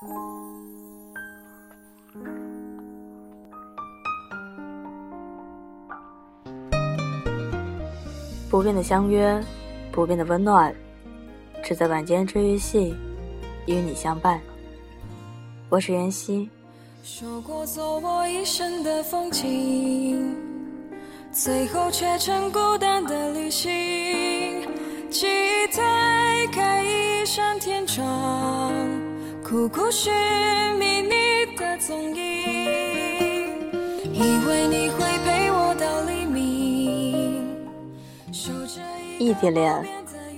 不变的相约，不变的温暖，只在晚间治愈系，与你相伴。我是妍希。说过走我一生的风景，最后却成孤单的旅行。记忆推开一扇天窗，苦苦寻觅你的踪影，以为你会陪我到黎明。异地恋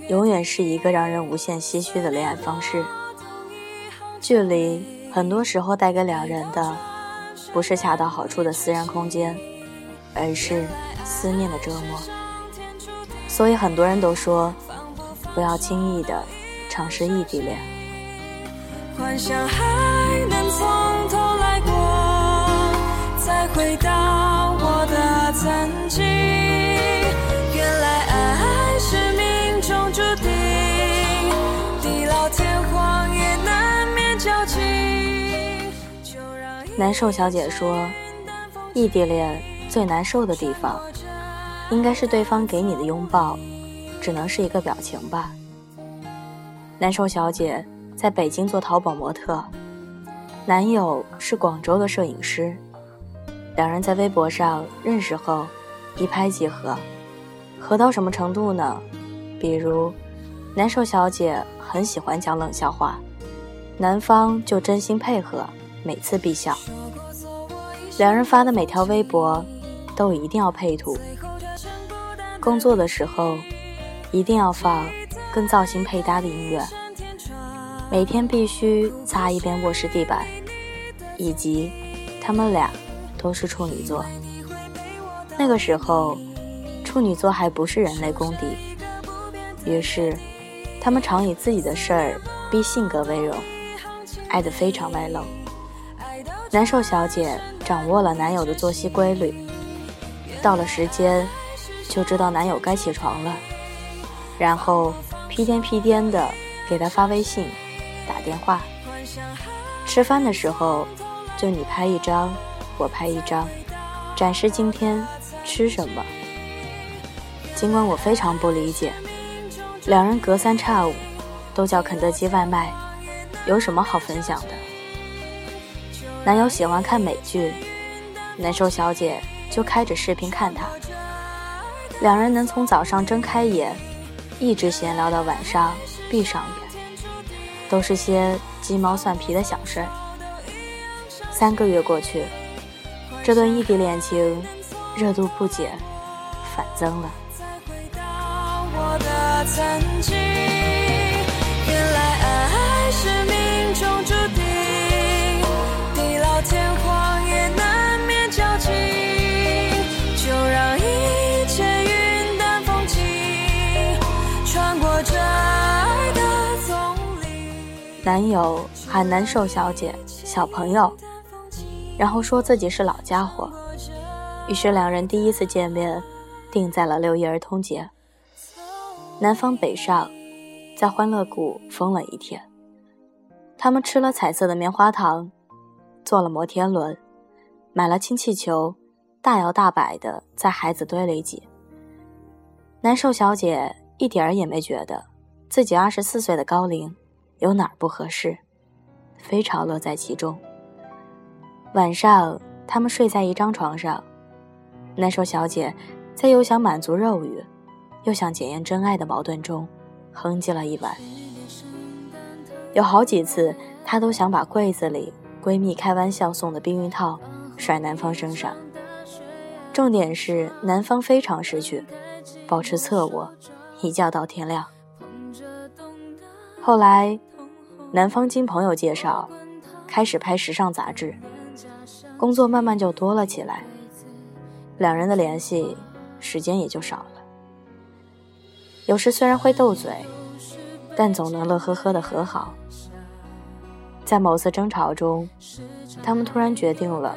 永远是一个让人无限唏嘘的恋爱方式。距离很多时候带给两人的，不是恰到好处的私人空间，而是思念的折磨。所以很多人都说，不要轻易的尝试异地恋。幻想还能从头来过，再回到我的曾经。难受小姐说：“异地恋最难受的地方，应该是对方给你的拥抱，只能是一个表情吧。”难受小姐在北京做淘宝模特，男友是广州的摄影师，两人在微博上认识后，一拍即合，合到什么程度呢？比如，难受小姐很喜欢讲冷笑话，男方就真心配合。每次必笑，两人发的每条微博都一定要配图。工作的时候一定要放跟造型配搭的音乐。每天必须擦一遍卧室地板，以及他们俩都是处女座。那个时候，处女座还不是人类公敌，于是他们常以自己的事儿逼性格为荣，爱得非常外露。难受小姐掌握了男友的作息规律，到了时间就知道男友该起床了，然后屁颠屁颠的给他发微信、打电话。吃饭的时候就你拍一张，我拍一张，展示今天吃什么。尽管我非常不理解，两人隔三差五都叫肯德基外卖，有什么好分享的？男友喜欢看美剧，难受小姐就开着视频看他。两人能从早上睁开眼，一直闲聊到晚上闭上眼，都是些鸡毛蒜皮的小事儿。三个月过去，这段异地恋情热度不减，反增了。男友喊难受小姐小朋友，然后说自己是老家伙，于是两人第一次见面定在了六一儿童节。南方北上，在欢乐谷疯了一天。他们吃了彩色的棉花糖，坐了摩天轮，买了氢气球，大摇大摆的在孩子堆里挤。难受小姐一点儿也没觉得自己二十四岁的高龄。有哪儿不合适？非常乐在其中。晚上，他们睡在一张床上，难受小姐在又想满足肉欲，又想检验真爱的矛盾中，哼唧了一晚。有好几次，她都想把柜子里闺蜜开玩笑送的避孕套甩男方身上。重点是，男方非常识趣，保持侧卧，一觉到天亮。后来。男方经朋友介绍，开始拍时尚杂志，工作慢慢就多了起来，两人的联系时间也就少了。有时虽然会斗嘴，但总能乐呵呵的和好。在某次争吵中，他们突然决定了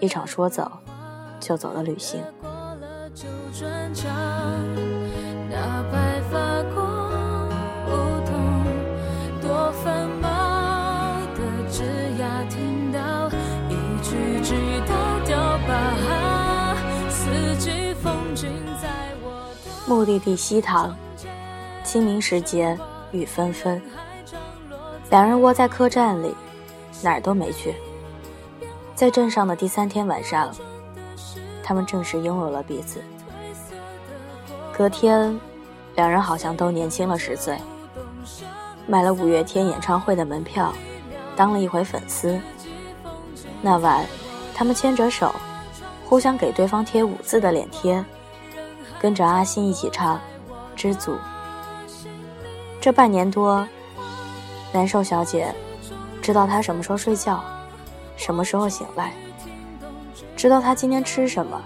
一场说走就走的旅行。句句都丢吧，四季风景在我的目的地西塘，清明时节，雨纷纷。两人窝在客栈里，哪儿都没去。在镇上的第三天晚上，他们正式拥有了彼此。隔天，两人好像都年轻了十岁，买了五月天演唱会的门票，当了一回粉丝，那晚，他们牵着手，互相给对方贴五字的脸贴，跟着阿信一起唱《知足》。这半年多，难受小姐知道他什么时候睡觉，什么时候醒来，知道他今天吃什么，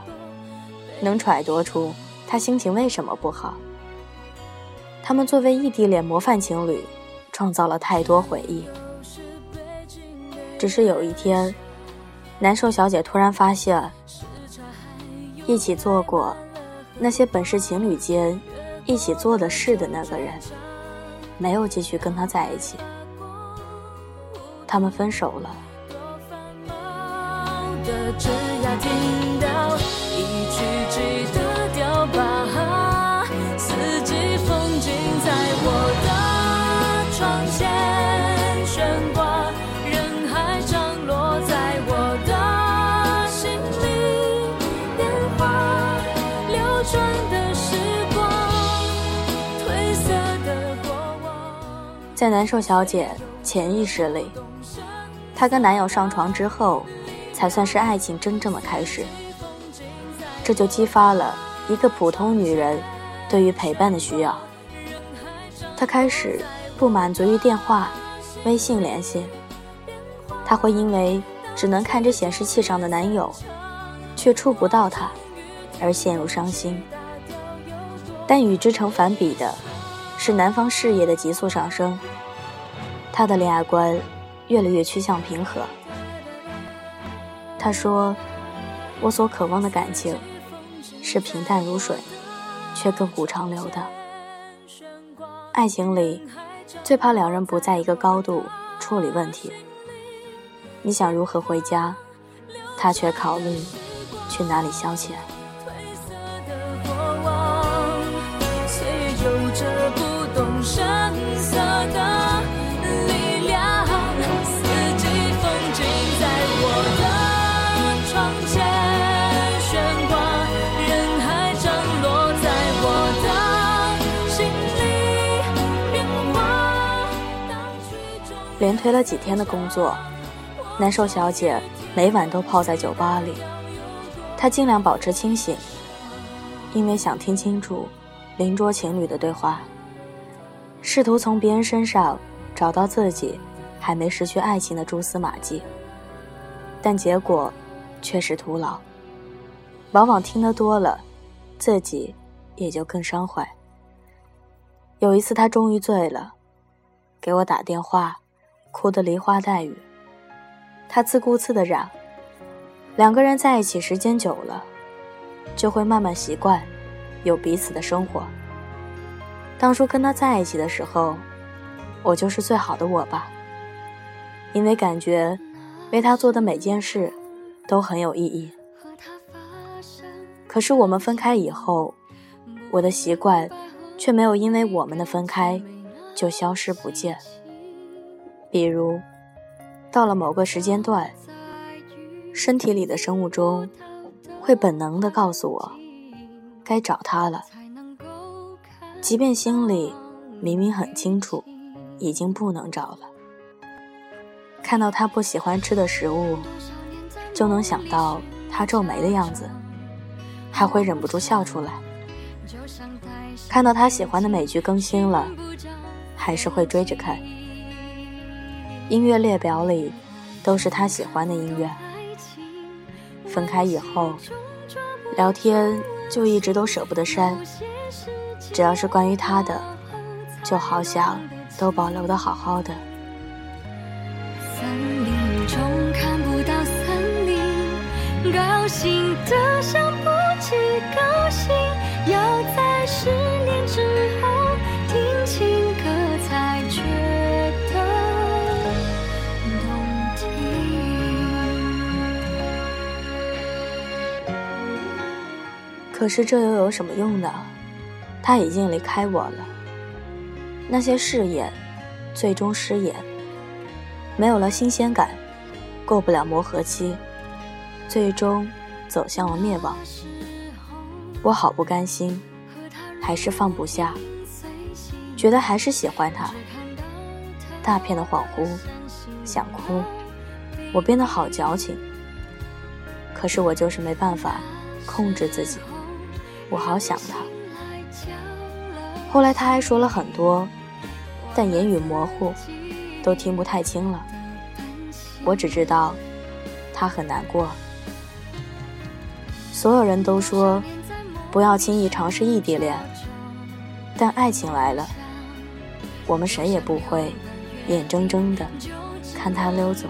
能揣度出他心情为什么不好。他们作为异地恋模范情侣，创造了太多回忆。只是有一天。难受小姐突然发现，一起做过那些本是情侣间一起做的事的那个人，没有继续跟他在一起，他们分手了。在难受小姐潜意识里，她跟男友上床之后，才算是爱情真正的开始。这就激发了一个普通女人对于陪伴的需要。她开始不满足于电话、微信联系，她会因为只能看着显示器上的男友，却触不到他，而陷入伤心。但与之成反比的。是男方事业的急速上升，他的恋爱观越来越趋向平和。他说：“我所渴望的感情是平淡如水，却亘古长流的。爱情里最怕两人不在一个高度处理问题。你想如何回家，他却考虑去哪里消遣。”连推了几天的工作，难受小姐每晚都泡在酒吧里。她尽量保持清醒，因为想听清楚邻桌情侣的对话，试图从别人身上找到自己还没失去爱情的蛛丝马迹。但结果却是徒劳。往往听得多了，自己也就更伤怀。有一次，他终于醉了，给我打电话。哭得梨花带雨，他自顾自的嚷：“两个人在一起时间久了，就会慢慢习惯有彼此的生活。当初跟他在一起的时候，我就是最好的我吧，因为感觉为他做的每件事都很有意义。可是我们分开以后，我的习惯却没有因为我们的分开就消失不见。”比如，到了某个时间段，身体里的生物钟会本能的告诉我，该找他了。即便心里明明很清楚，已经不能找了。看到他不喜欢吃的食物，就能想到他皱眉的样子，还会忍不住笑出来。看到他喜欢的美剧更新了，还是会追着看。音乐列表里都是他喜欢的音乐。分开以后，聊天就一直都舍不得删，只要是关于他的，就好想都保留的好好的。森林中看不到森林，高兴的想不起高兴，可是这又有什么用呢？他已经离开我了。那些誓言，最终失言。没有了新鲜感，过不了磨合期，最终走向了灭亡。我好不甘心，还是放不下，觉得还是喜欢他。大片的恍惚，想哭，我变得好矫情。可是我就是没办法控制自己，我好想他。后来他还说了很多，但言语模糊，都听不太清了。我只知道，他很难过。所有人都说，不要轻易尝试异地恋，但爱情来了，我们谁也不会眼睁睁的看他溜走。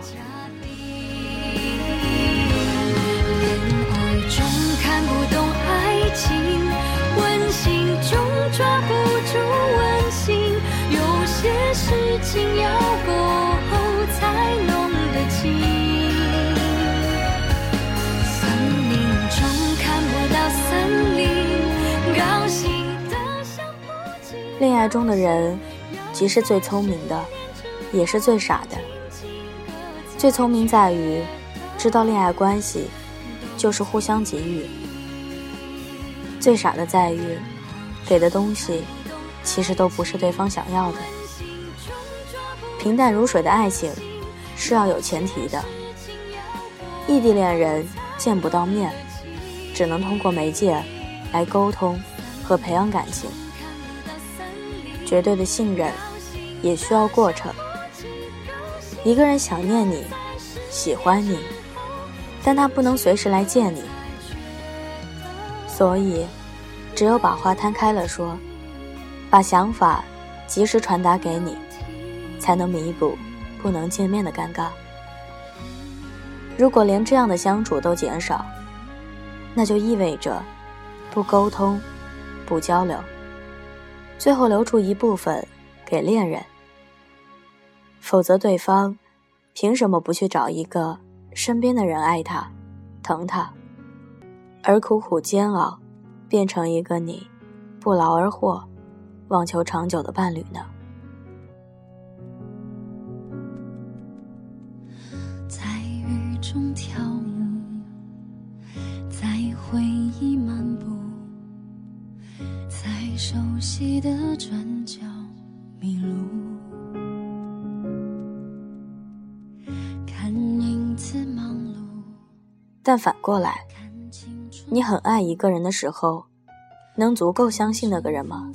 恋爱中的人，既是最聪明的，也是最傻的。最聪明在于知道恋爱关系就是互相给予；最傻的在于给的东西其实都不是对方想要的。平淡如水的爱情是要有前提的。异地恋人见不到面，只能通过媒介来沟通和培养感情。绝对的信任也需要过程。一个人想念你，喜欢你，但他不能随时来见你，所以只有把话摊开了说，把想法及时传达给你，才能弥补不能见面的尴尬。如果连这样的相处都减少，那就意味着不沟通，不交流。最后留出一部分给恋人，否则对方凭什么不去找一个身边的人爱他、疼他，而苦苦煎熬，变成一个你不劳而获、望求长久的伴侣呢？中跳舞，在回忆漫步。在熟悉的转角迷路，看影子忙碌。但反过来，你很爱一个人的时候，能足够相信那个人吗？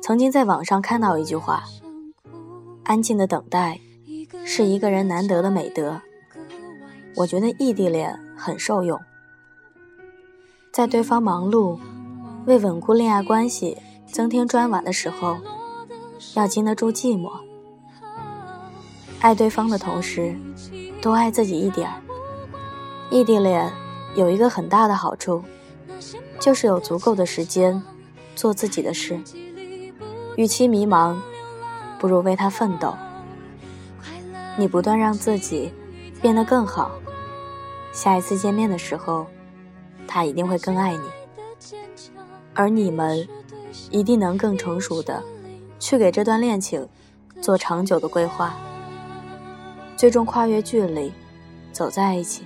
曾经在网上看到一句话：“安静的等待是一个人难得的美德。”我觉得异地恋很受用，在对方忙碌。为稳固恋爱关系增添砖瓦的时候，要经得住寂寞。爱对方的同时，多爱自己一点。异地恋有一个很大的好处，就是有足够的时间做自己的事。与其迷茫，不如为他奋斗。你不断让自己变得更好，下一次见面的时候，他一定会更爱你。而你们一定能更成熟的去给这段恋情做长久的规划，最终跨越距离，走在一起。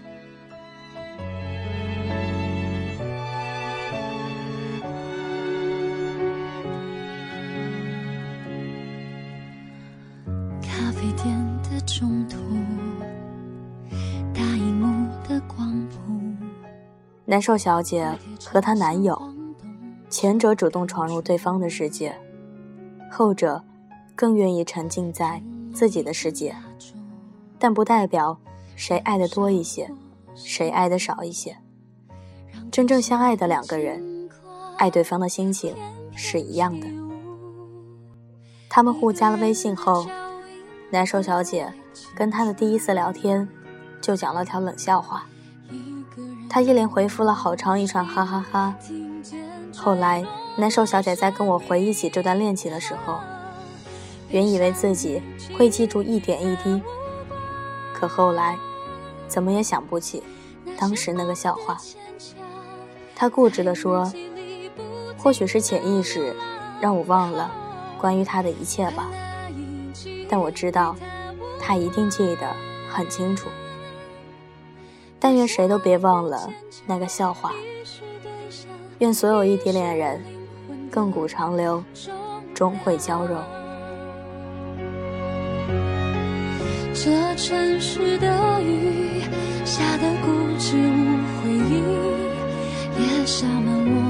难受小姐和她男友。前者主动闯入对方的世界，后者更愿意沉浸在自己的世界，但不代表谁爱的多一些，谁爱的少一些。真正相爱的两个人，爱对方的心情是一样的。他们互加了微信后，难受小姐跟他的第一次聊天就讲了条冷笑话，他一连回复了好长一串哈哈哈。后来，难受小姐在跟我回忆起这段恋情的时候，原以为自己会记住一点一滴，可后来，怎么也想不起当时那个笑话。她固执地说：“或许是潜意识让我忘了关于他的一切吧，但我知道他一定记得很清楚。但愿谁都别忘了那个笑话。愿所有异地恋人亘古长流，终会交融。这城市的雨下得固执无回忆，也洒满我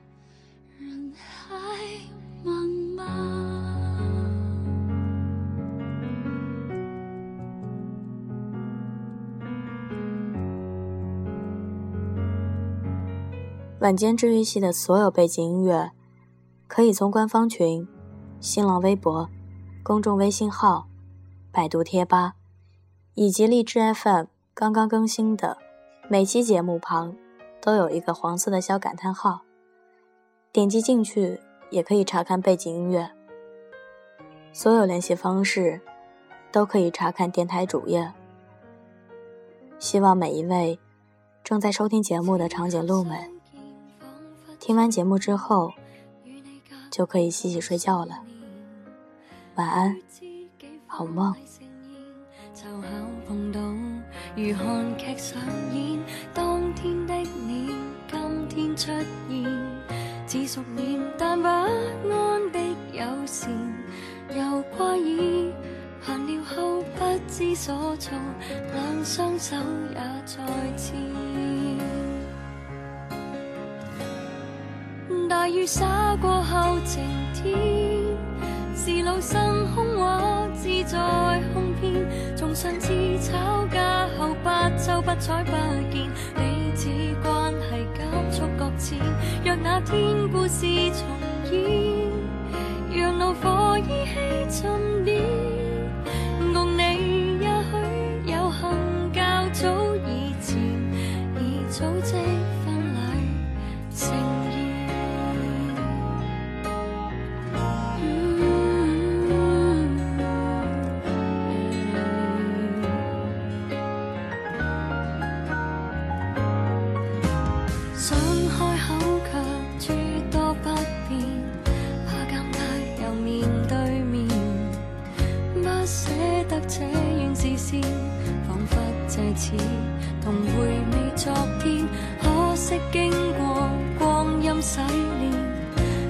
晚间治愈系的所有背景音乐，可以从官方群、新浪微博、公众微信号、百度贴吧以及荔枝 FM 刚刚更新的每期节目旁都有一个黄色的小感叹号，点击进去也可以查看背景音乐。所有联系方式都可以查看电台主页。希望每一位正在收听节目的长颈鹿们。听完节目之后，就可以洗洗睡觉了。晚安，好梦。凑巧碰到，如看剧上演，当天的你今天出现，似熟练但不安的友善，又怪异，闲聊后不知所措，两双手也再牵。大雨洒过后晴天，是老生空话自在哄骗。从上次吵架后不瞅不睬不见，彼此关系急速搁浅。若那天故事重演，让怒火依稀沉淀，似同回味昨天，可惜经过光阴洗练，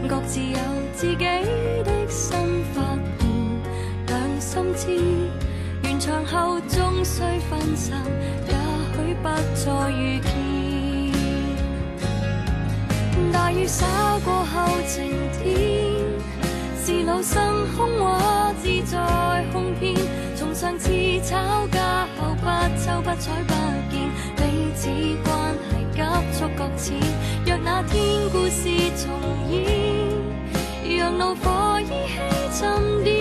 各自有自己的新发现。两心知，完场后终须分散，也许不再遇见。大雨洒过后晴天，是老生空话自在哄骗。从上次吵架不瞅不睬不见，彼此关系急速搁浅。若那天故事重演，让怒火依稀沉淀，